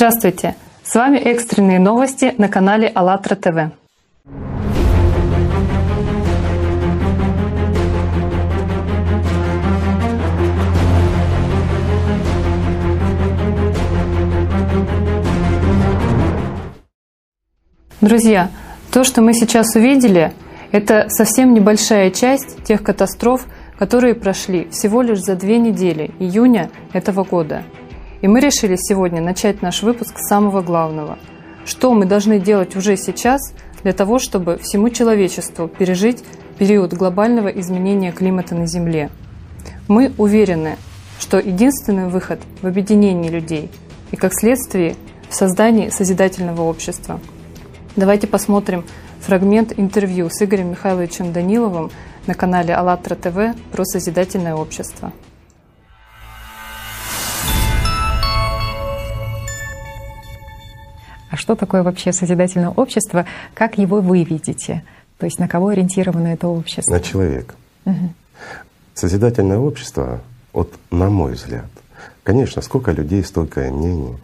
Здравствуйте! С вами экстренные новости на канале АЛЛАТРА ТВ. Друзья, то, что мы сейчас увидели, это совсем небольшая часть тех катастроф, которые прошли всего лишь за две недели июня этого года. И мы решили сегодня начать наш выпуск с самого главного. Что мы должны делать уже сейчас для того, чтобы всему человечеству пережить период глобального изменения климата на Земле. Мы уверены, что единственный выход в объединении людей и, как следствие, в создании созидательного общества. Давайте посмотрим фрагмент интервью с Игорем Михайловичем Даниловым на канале АЛЛАТРА ТВ про созидательное общество. А что такое вообще созидательное общество? Как его вы видите? То есть на кого ориентировано это общество? На человека. Угу. Созидательное общество, вот на мой взгляд, конечно, сколько людей, столько и мнений,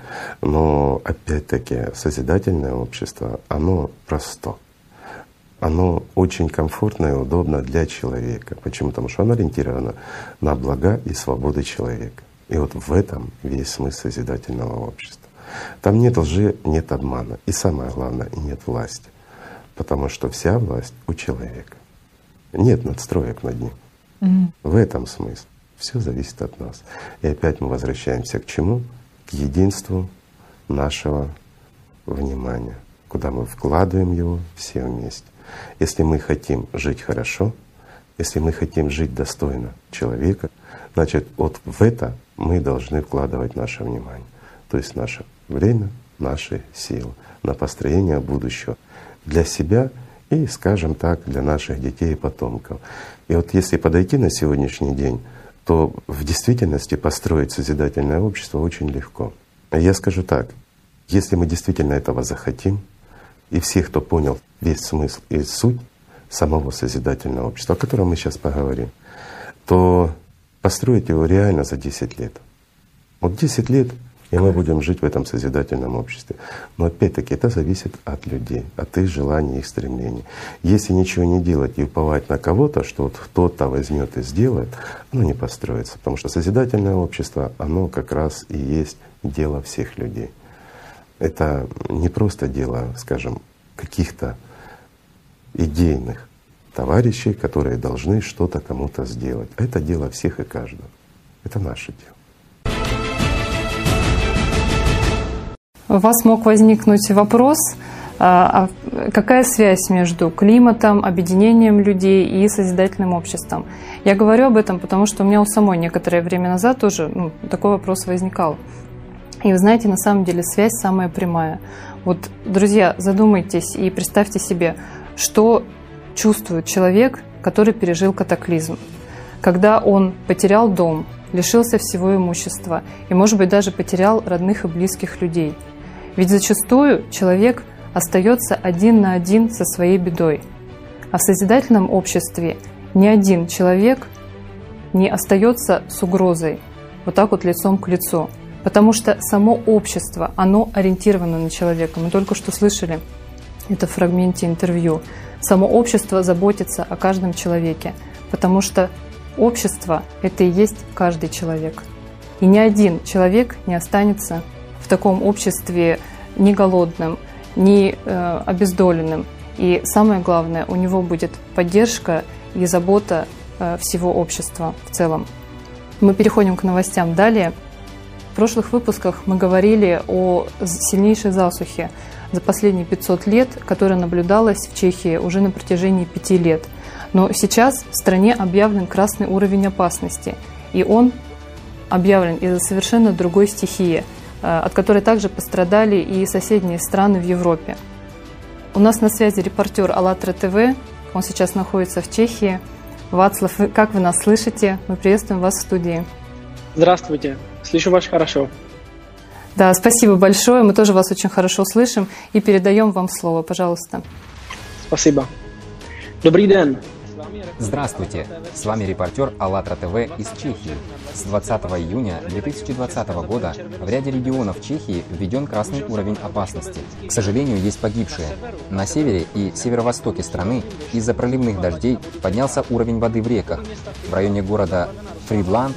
но опять-таки созидательное общество, оно просто оно очень комфортно и удобно для человека. Почему? Потому что оно ориентировано на блага и свободы человека. И вот в этом весь смысл созидательного общества. Там нет лжи, нет обмана. И самое главное, нет власти. Потому что вся власть у человека. Нет надстроек над ним. Mm. В этом смысл. Все зависит от нас. И опять мы возвращаемся к чему? К единству нашего внимания, куда мы вкладываем его все вместе. Если мы хотим жить хорошо, если мы хотим жить достойно человека, значит вот в это мы должны вкладывать наше внимание, то есть наше время, наши силы на построение будущего для себя и, скажем так, для наших детей и потомков. И вот если подойти на сегодняшний день, то в действительности построить созидательное общество очень легко. Я скажу так, если мы действительно этого захотим, и все, кто понял весь смысл и суть самого созидательного общества, о котором мы сейчас поговорим, то построить его реально за 10 лет. Вот 10 лет, и мы будем жить в этом созидательном обществе. Но опять-таки это зависит от людей, от их желаний, их стремлений. Если ничего не делать и уповать на кого-то, что вот кто-то возьмет и сделает, оно не построится. Потому что созидательное общество, оно как раз и есть дело всех людей. Это не просто дело, скажем, каких-то идейных товарищей, которые должны что-то кому-то сделать. Это дело всех и каждого. Это наше дело. У вас мог возникнуть вопрос, а, а какая связь между климатом, объединением людей и созидательным обществом? Я говорю об этом, потому что у меня у самой некоторое время назад тоже ну, такой вопрос возникал. И вы знаете, на самом деле связь самая прямая. Вот, друзья, задумайтесь и представьте себе, что чувствует человек, который пережил катаклизм. Когда он потерял дом, лишился всего имущества и, может быть, даже потерял родных и близких людей. Ведь зачастую человек остается один на один со своей бедой. А в созидательном обществе ни один человек не остается с угрозой, вот так вот лицом к лицу. Потому что само общество, оно ориентировано на человека. Мы только что слышали это в фрагменте интервью. Само общество заботится о каждом человеке, потому что общество — это и есть каждый человек. И ни один человек не останется в таком обществе ни голодным, ни э, обездоленным. И самое главное, у него будет поддержка и забота э, всего общества в целом. Мы переходим к новостям далее. В прошлых выпусках мы говорили о сильнейшей засухе за последние 500 лет, которая наблюдалась в Чехии уже на протяжении пяти лет. Но сейчас в стране объявлен красный уровень опасности, и он объявлен из-за совершенно другой стихии, от которой также пострадали и соседние страны в Европе. У нас на связи репортер АЛЛАТРА ТВ, он сейчас находится в Чехии. Вацлав, как вы нас слышите? Мы приветствуем вас в студии. Здравствуйте. Слышу вас хорошо. Да, спасибо большое. Мы тоже вас очень хорошо слышим и передаем вам слово. Пожалуйста. Спасибо. Dobrý den. Здравствуйте! С вами репортер АЛЛАТРА ТВ из Чехии. С 20 июня 2020 года в ряде регионов Чехии введен красный уровень опасности. К сожалению, есть погибшие. На севере и северо-востоке страны из-за проливных дождей поднялся уровень воды в реках. В районе города Фридланд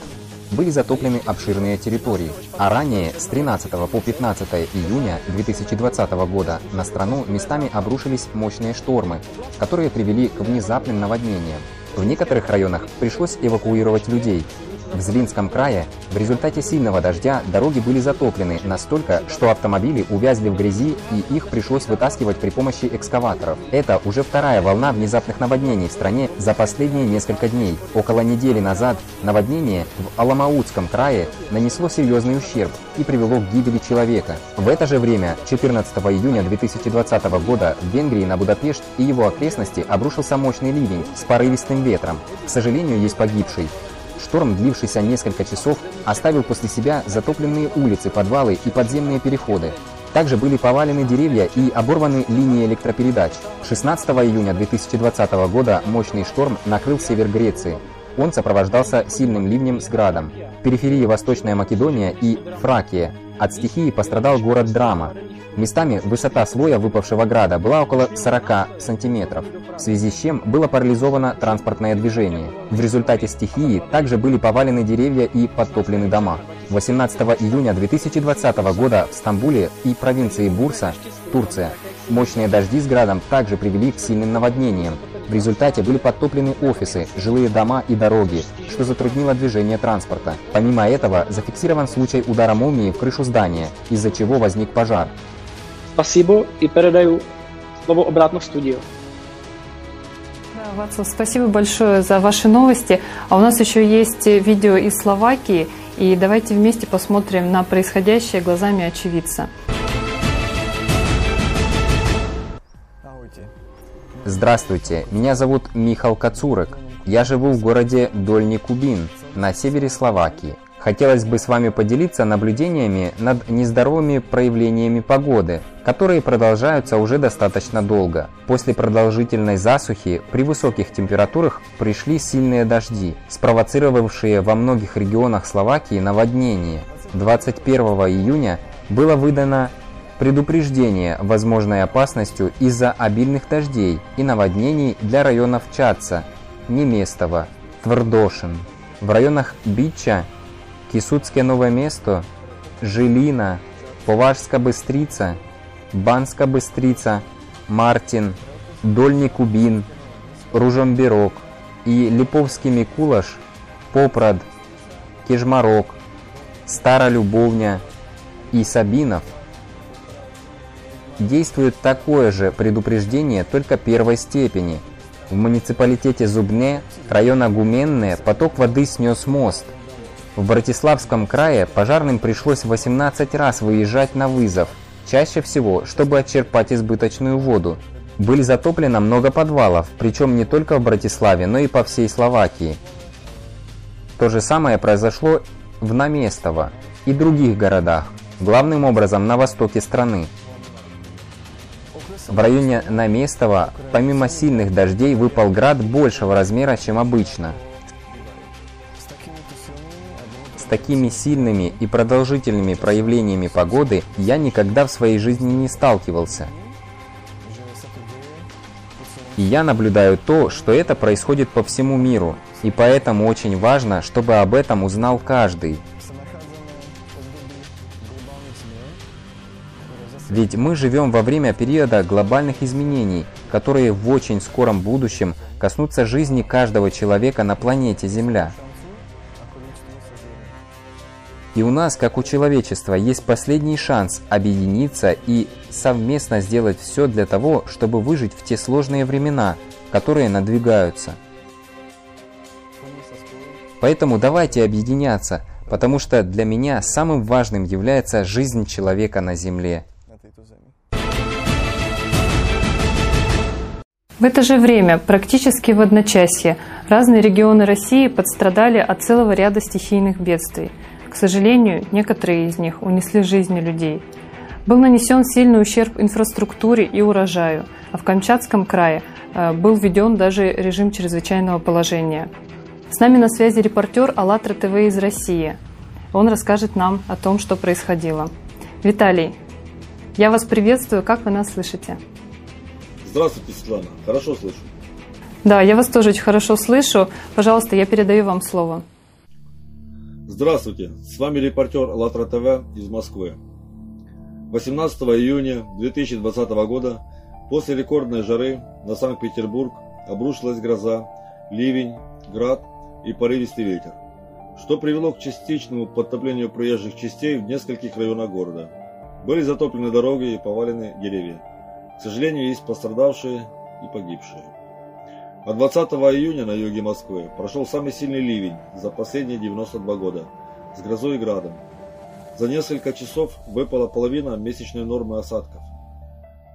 были затоплены обширные территории. А ранее, с 13 по 15 июня 2020 года на страну местами обрушились мощные штормы, которые привели к внезапным наводнениям. В некоторых районах пришлось эвакуировать людей, в Злинском крае в результате сильного дождя дороги были затоплены настолько, что автомобили увязли в грязи и их пришлось вытаскивать при помощи экскаваторов. Это уже вторая волна внезапных наводнений в стране за последние несколько дней. Около недели назад наводнение в Аламаутском крае нанесло серьезный ущерб и привело к гибели человека. В это же время, 14 июня 2020 года, в Венгрии на Будапешт и его окрестности обрушился мощный ливень с порывистым ветром. К сожалению, есть погибший. Шторм, длившийся несколько часов, оставил после себя затопленные улицы, подвалы и подземные переходы. Также были повалены деревья и оборваны линии электропередач. 16 июня 2020 года мощный шторм накрыл север Греции. Он сопровождался сильным ливнем с градом. Периферии Восточная Македония и Фракия. От стихии пострадал город Драма. Местами высота слоя выпавшего града была около 40 сантиметров, в связи с чем было парализовано транспортное движение. В результате стихии также были повалены деревья и подтоплены дома. 18 июня 2020 года в Стамбуле и провинции Бурса, Турция, мощные дожди с градом также привели к сильным наводнениям. В результате были подтоплены офисы, жилые дома и дороги, что затруднило движение транспорта. Помимо этого, зафиксирован случай удара молнии в крышу здания, из-за чего возник пожар. Спасибо и передаю слово обратно в студию. Да, Вацлав, спасибо большое за ваши новости. А у нас еще есть видео из Словакии, и давайте вместе посмотрим на происходящее глазами очевидца. Здравствуйте, меня зовут Михал Кацурек. Я живу в городе Дольний Кубин на севере Словакии. Хотелось бы с вами поделиться наблюдениями над нездоровыми проявлениями погоды, которые продолжаются уже достаточно долго. После продолжительной засухи при высоких температурах пришли сильные дожди, спровоцировавшие во многих регионах Словакии наводнение. 21 июня было выдано предупреждение возможной опасностью из-за обильных дождей и наводнений для районов Чаца, Неместово, Твердошин. В районах Бича Кисуцке нове место, Жилина, Поважська Бистриця, Банська Бистриця, Мартін, Дольний Кубін, Ружомбірок и Липовский Микулаш, Попрад, Кежмарок, Стара Любовня и Сабинов действует такое же предупреждение только первой степени. В муниципалитете Зубне, района Гуменное, поток воды снес мост – в Братиславском крае пожарным пришлось 18 раз выезжать на вызов, чаще всего, чтобы отчерпать избыточную воду. Были затоплено много подвалов, причем не только в Братиславе, но и по всей Словакии. То же самое произошло в Наместово и других городах, главным образом на востоке страны. В районе Наместова помимо сильных дождей выпал град большего размера, чем обычно – такими сильными и продолжительными проявлениями погоды я никогда в своей жизни не сталкивался. И я наблюдаю то, что это происходит по всему миру, и поэтому очень важно, чтобы об этом узнал каждый. Ведь мы живем во время периода глобальных изменений, которые в очень скором будущем коснутся жизни каждого человека на планете Земля. И у нас, как у человечества, есть последний шанс объединиться и совместно сделать все для того, чтобы выжить в те сложные времена, которые надвигаются. Поэтому давайте объединяться, потому что для меня самым важным является жизнь человека на Земле. В это же время, практически в одночасье, разные регионы России подстрадали от целого ряда стихийных бедствий – к сожалению, некоторые из них унесли жизни людей. Был нанесен сильный ущерб инфраструктуре и урожаю, а в Камчатском крае э, был введен даже режим чрезвычайного положения. С нами на связи репортер АЛЛАТРА ТВ из России. Он расскажет нам о том, что происходило. Виталий, я вас приветствую. Как вы нас слышите? Здравствуйте, Светлана. Хорошо слышу. Да, я вас тоже очень хорошо слышу. Пожалуйста, я передаю вам слово. Здравствуйте, с вами репортер АЛЛАТРА ТВ из Москвы. 18 июня 2020 года после рекордной жары на Санкт-Петербург обрушилась гроза, ливень, град и порывистый ветер, что привело к частичному подтоплению проезжих частей в нескольких районах города. Были затоплены дороги и повалены деревья. К сожалению, есть пострадавшие и погибшие. А 20 июня на юге Москвы прошел самый сильный ливень за последние 92 года с грозой и градом. За несколько часов выпала половина месячной нормы осадков.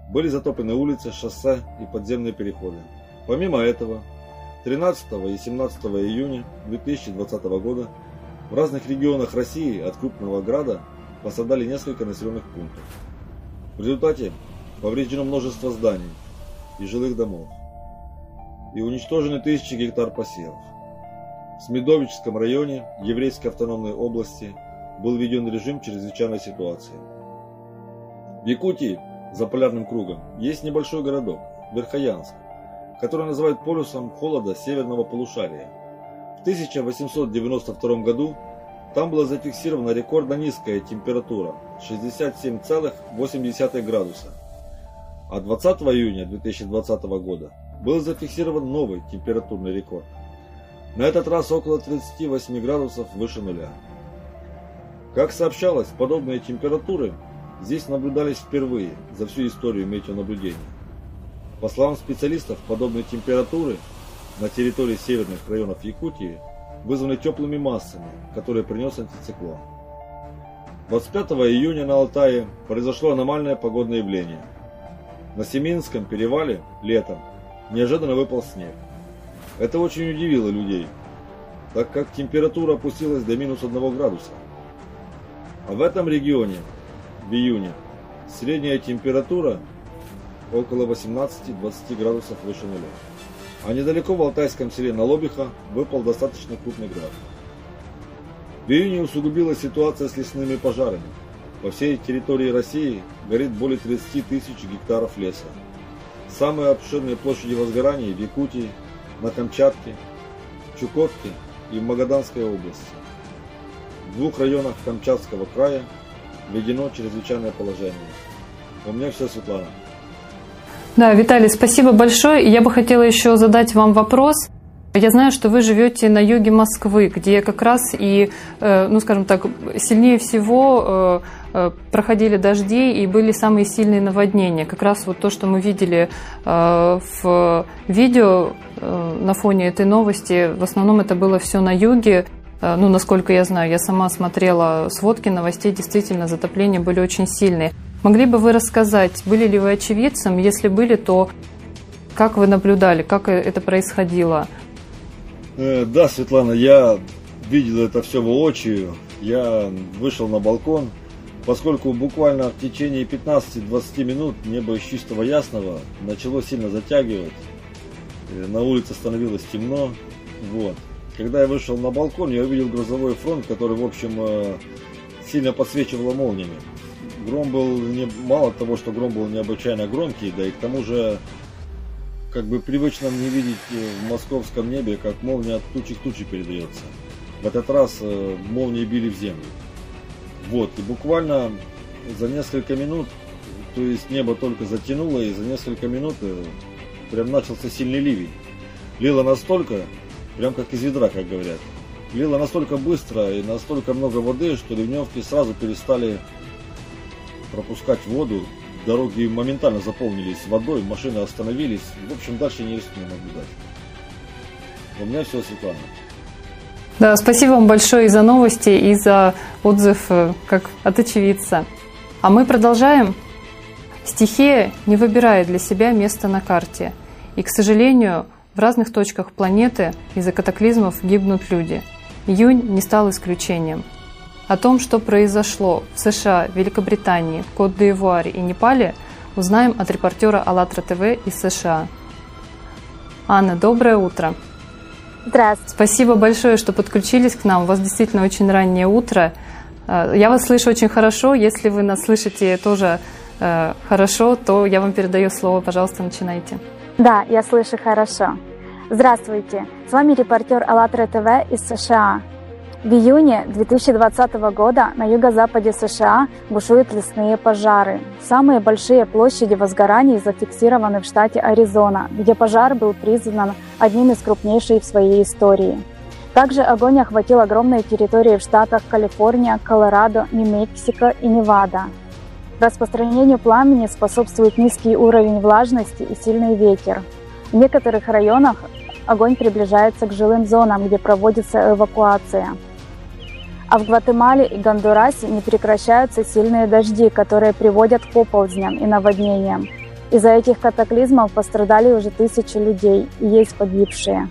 Были затоплены улицы, шоссе и подземные переходы. Помимо этого, 13 и 17 июня 2020 года в разных регионах России от крупного града пострадали несколько населенных пунктов. В результате повреждено множество зданий и жилых домов и уничтожены тысячи гектар посевов. В Смедовическом районе Еврейской автономной области был введен режим чрезвычайной ситуации. В Якутии, за полярным кругом, есть небольшой городок, Верхоянск, который называют полюсом холода северного полушария. В 1892 году там была зафиксирована рекордно низкая температура 67,8 градуса. А 20 июня 2020 года был зафиксирован новый температурный рекорд. На этот раз около 38 градусов выше нуля. Как сообщалось, подобные температуры здесь наблюдались впервые за всю историю метеонаблюдения. По словам специалистов, подобные температуры на территории северных районов Якутии вызваны теплыми массами, которые принес антициклон. 25 июня на Алтае произошло аномальное погодное явление. На Семинском перевале летом неожиданно выпал снег. Это очень удивило людей, так как температура опустилась до минус 1 градуса. А в этом регионе в июне средняя температура около 18-20 градусов выше нуля. А недалеко в Алтайском селе Налобиха выпал достаточно крупный град. В июне усугубилась ситуация с лесными пожарами. По всей территории России горит более 30 тысяч гектаров леса. Самые обширные площади возгораний в Якутии, на Камчатке, Чукотке и в Магаданской области. В двух районах Камчатского края введено чрезвычайное положение. У меня все, Светлана. Да, Виталий, спасибо большое. Я бы хотела еще задать вам вопрос. Я знаю, что вы живете на юге Москвы, где как раз и, э, ну, скажем так, сильнее всего э, проходили дожди и были самые сильные наводнения. Как раз вот то, что мы видели в видео на фоне этой новости, в основном это было все на юге. Ну, насколько я знаю, я сама смотрела сводки новостей, действительно, затопления были очень сильные. Могли бы вы рассказать, были ли вы очевидцем? Если были, то как вы наблюдали, как это происходило? Э, да, Светлана, я видел это все воочию. Я вышел на балкон, поскольку буквально в течение 15-20 минут небо из чистого ясного начало сильно затягивать. Э, на улице становилось темно. Вот. Когда я вышел на балкон, я увидел грозовой фронт, который, в общем, э, сильно подсвечивало молниями гром был не мало того, что гром был необычайно громкий, да и к тому же как бы привычно мне видеть в московском небе, как молния от тучи к туче передается. В этот раз э, молнии били в землю. Вот, и буквально за несколько минут, то есть небо только затянуло, и за несколько минут э, прям начался сильный ливень. Лило настолько, прям как из ведра, как говорят. Лило настолько быстро и настолько много воды, что ливневки сразу перестали пропускать воду. Дороги моментально заполнились водой, машины остановились. В общем, дальше не рискну наблюдать. У меня все, Светлана. Да, спасибо вам большое и за новости, и за отзыв э, как от очевидца. А мы продолжаем. Стихия не выбирает для себя место на карте. И, к сожалению, в разных точках планеты из-за катаклизмов гибнут люди. Июнь не стал исключением. О том, что произошло в США, Великобритании, Кот-де-Ивуаре и Непале, узнаем от репортера АЛЛАТРА ТВ из США. Анна, доброе утро. Здравствуйте. Спасибо большое, что подключились к нам. У вас действительно очень раннее утро. Э, я вас слышу очень хорошо. Если вы нас слышите тоже э, хорошо, то я вам передаю слово. Пожалуйста, начинайте. Да, я слышу хорошо. Здравствуйте. С вами репортер АЛЛАТРА ТВ из США. В июне 2020 года на юго-западе США бушуют лесные пожары. Самые большие площади возгораний зафиксированы в штате Аризона, где пожар был признан одним из крупнейших в своей истории. Также огонь охватил огромные территории в штатах Калифорния, Колорадо, Нью-Мексико и Невада. Распространению пламени способствует низкий уровень влажности и сильный ветер. В некоторых районах огонь приближается к жилым зонам, где проводится эвакуация. А в Гватемале и Гондурасе не прекращаются сильные дожди, которые приводят к оползням и наводнениям. Из-за этих катаклизмов пострадали уже тысячи людей и есть погибшие.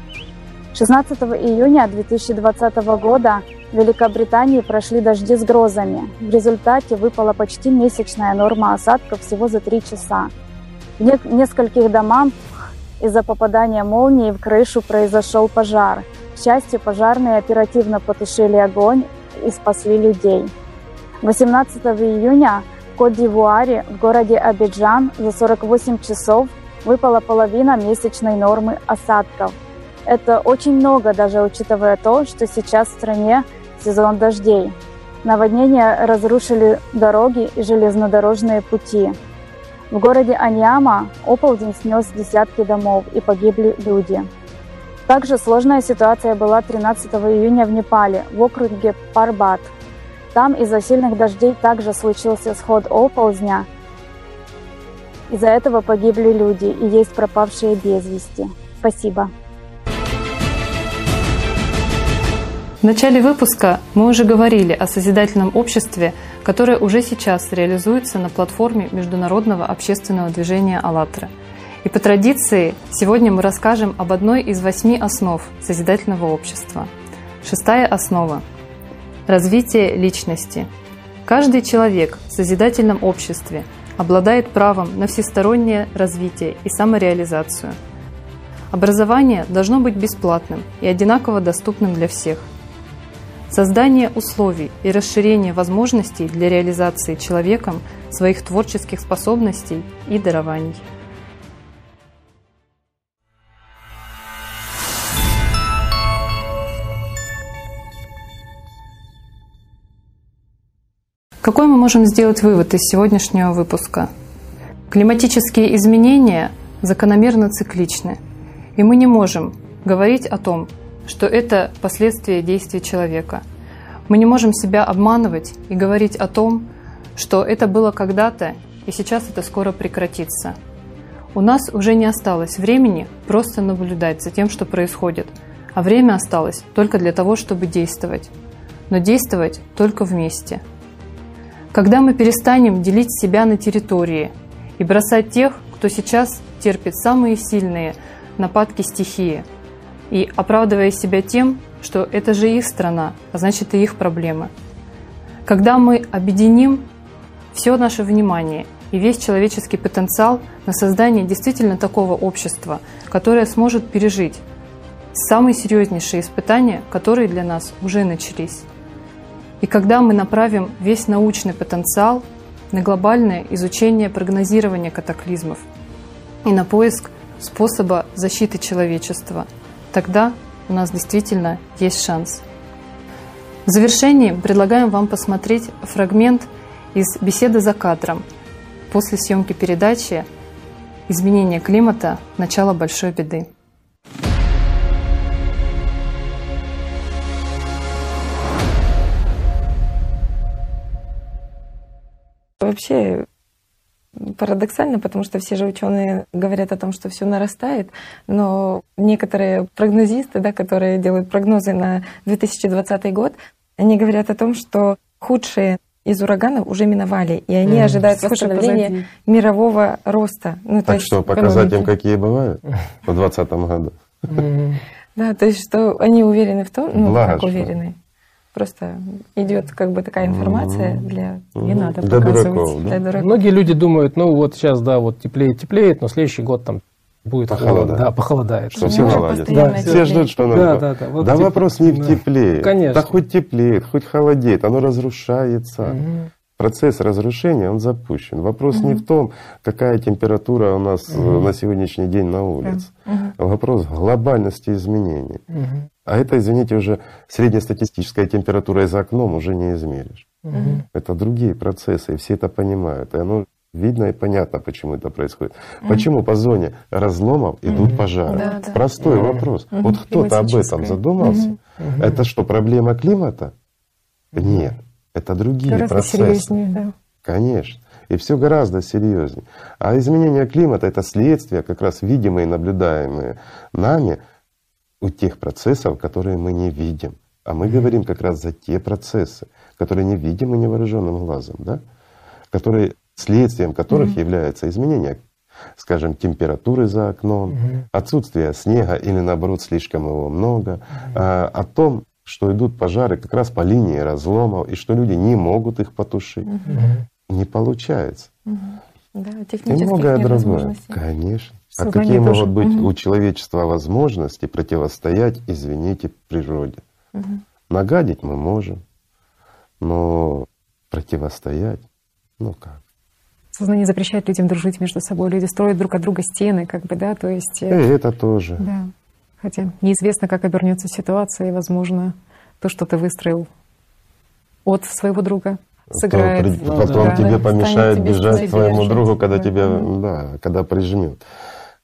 16 июня 2020 года в Великобритании прошли дожди с грозами. В результате выпала почти месячная норма осадков всего за три часа. В нескольких домах из-за попадания молнии в крышу произошел пожар. К счастью, пожарные оперативно потушили огонь и спасли людей. 18 июня в Кот-д'Ивуаре в городе Абиджан за 48 часов выпала половина месячной нормы осадков. Это очень много, даже учитывая то, что сейчас в стране сезон дождей. Наводнения разрушили дороги и железнодорожные пути. В городе Аньяма оползень снес десятки домов и погибли люди. Также сложная ситуация была 13 июня в Непале, в округе Парбат. Там из-за сильных дождей также случился сход оползня. Из-за этого погибли люди и есть пропавшие без вести. Спасибо. В начале выпуска мы уже говорили о созидательном обществе, которое уже сейчас реализуется на платформе Международного общественного движения «АЛЛАТРА». И по традиции сегодня мы расскажем об одной из восьми основ созидательного общества. Шестая основа – развитие личности. Каждый человек в созидательном обществе обладает правом на всестороннее развитие и самореализацию. Образование должно быть бесплатным и одинаково доступным для всех – Создание условий и расширение возможностей для реализации человеком своих творческих способностей и дарований. Можем сделать вывод из сегодняшнего выпуска? Климатические изменения закономерно цикличны, и мы не можем говорить о том, что это последствия действий человека. Мы не можем себя обманывать и говорить о том, что это было когда-то и сейчас это скоро прекратится. У нас уже не осталось времени просто наблюдать за тем, что происходит, а время осталось только для того, чтобы действовать. Но действовать только вместе. Когда мы перестанем делить себя на территории и бросать тех, кто сейчас терпит самые сильные нападки стихии – и оправдывая себя тем, что это же их страна, а значит и их проблемы. Когда мы объединим все наше внимание и весь человеческий потенциал на создание действительно такого общества, которое сможет пережить самые серьезнейшие испытания, которые для нас уже начались. И когда мы направим весь научный потенциал на глобальное изучение прогнозирования катаклизмов и на поиск способа защиты человечества – тогда у нас действительно есть шанс. В завершении предлагаем вам посмотреть фрагмент из беседы за кадром после съемки передачи «Изменение климата. Начало большой беды». Вообще Парадоксально, потому что все же ученые говорят о том, что все нарастает, но некоторые прогнозисты, да, которые делают прогнозы на 2020 год, они говорят о том, что худшие из ураганов уже миновали, и они mm, ожидают восстановления мирового роста. Ну, так что, показать им, какие бывают в 2020 году? Да, то есть, что они уверены в том, ну, Благо, как уверены. Просто идет как бы такая информация для не надо для показывать. дураков, да? для дураков. Многие люди думают, ну вот сейчас, да, вот теплеет, теплеет, но следующий год там будет Похолодает. холод, да, похолодает. Что все наладят. Да, Все ждут, что Да, надо. да, да. Вот да типа- вопрос не в да. теплее. Конечно. Да хоть теплеет, хоть холодеет, оно разрушается. Мгм. Процесс разрушения, он запущен. Вопрос не в том, какая температура у нас э, на сегодняшний день на улице. Вопрос в глобальности изменений. Мгм. А это, извините, уже среднестатистическая температура за окном уже не измеришь. Мгм. Это другие процессы, и все это понимают. И оно видно и понятно, почему это происходит. Почему по зоне разломов идут пожары? Да, да. Простой вопрос. Вот кто-то об этом задумался? Это что, проблема климата? Нет. Это другие Гораздо процессы. серьезнее, да. Конечно. И все гораздо серьезнее. А изменение климата это следствие, как раз видимые, наблюдаемые нами у тех процессов, которые мы не видим. А мы говорим как раз за те процессы, которые не видимы невооруженным глазом, да? которые, следствием которых является изменение, скажем, температуры за окном, отсутствие снега или наоборот слишком его много, а, о том, что идут пожары как раз по линии разломов и что люди не могут их потушить. Не получается. Да, И многое другое. Конечно. А Всё, какие тоже. могут быть Мгм. у человечества возможности противостоять, извините, природе? Нагадить мы можем, но противостоять, ну как? Сознание запрещает людям дружить между собой. Люди строят друг от друга стены, как бы, да, то есть... И э, это тоже. Да. Хотя неизвестно, как обернется ситуация, и, возможно, то, что ты выстроил от своего друга, сыграет. Ну, потом да. тебе Станет помешает тебе бежать твоему другу, когда да. тебя, да, когда прижмет.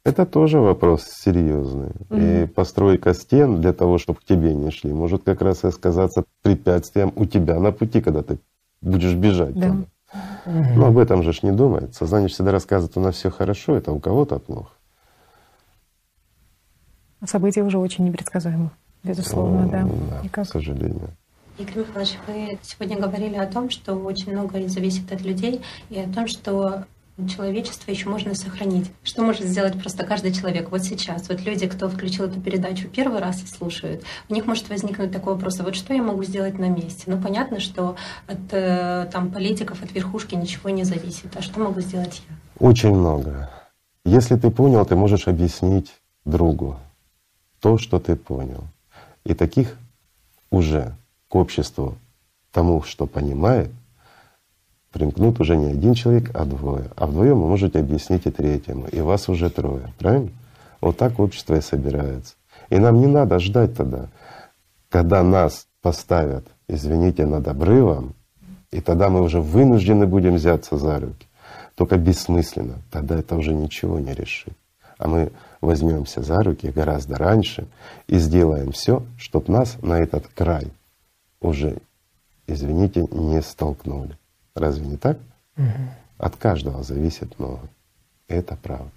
Это тоже вопрос серьезный. И постройка стен для того, чтобы к тебе не шли, может как раз и сказаться препятствием у тебя на пути, когда ты будешь бежать. Да. туда. Но об этом же ж не думает. Сознание всегда рассказывает, у нас все хорошо, это у кого-то плохо. События уже очень непредсказуемы, безусловно, да. Да, Никак. к сожалению. Игорь Михайлович, вы сегодня говорили о том, что очень многое зависит от людей, и о том, что человечество еще можно сохранить. Что может сделать просто каждый человек вот сейчас? Вот люди, кто включил эту передачу первый раз и слушают, у них может возникнуть такой вопрос, а вот что я могу сделать на месте? Ну, понятно, что от э, там, политиков, от верхушки ничего не зависит. А что могу сделать я? Очень много. Если ты понял, ты можешь объяснить другу то, что ты понял. И таких уже к обществу, тому, что понимает, примкнут уже не один человек, а двое. А вдвоем вы можете объяснить и третьему, и вас уже трое. Правильно? Вот так общество и собирается. И нам не надо ждать тогда, когда нас поставят, извините, над обрывом, и тогда мы уже вынуждены будем взяться за руки. Только бессмысленно. Тогда это уже ничего не решит. А мы возьмемся за руки гораздо раньше и сделаем все, чтобы нас на этот край уже, извините, не столкнули. Разве не так? От каждого зависит много. Это правда.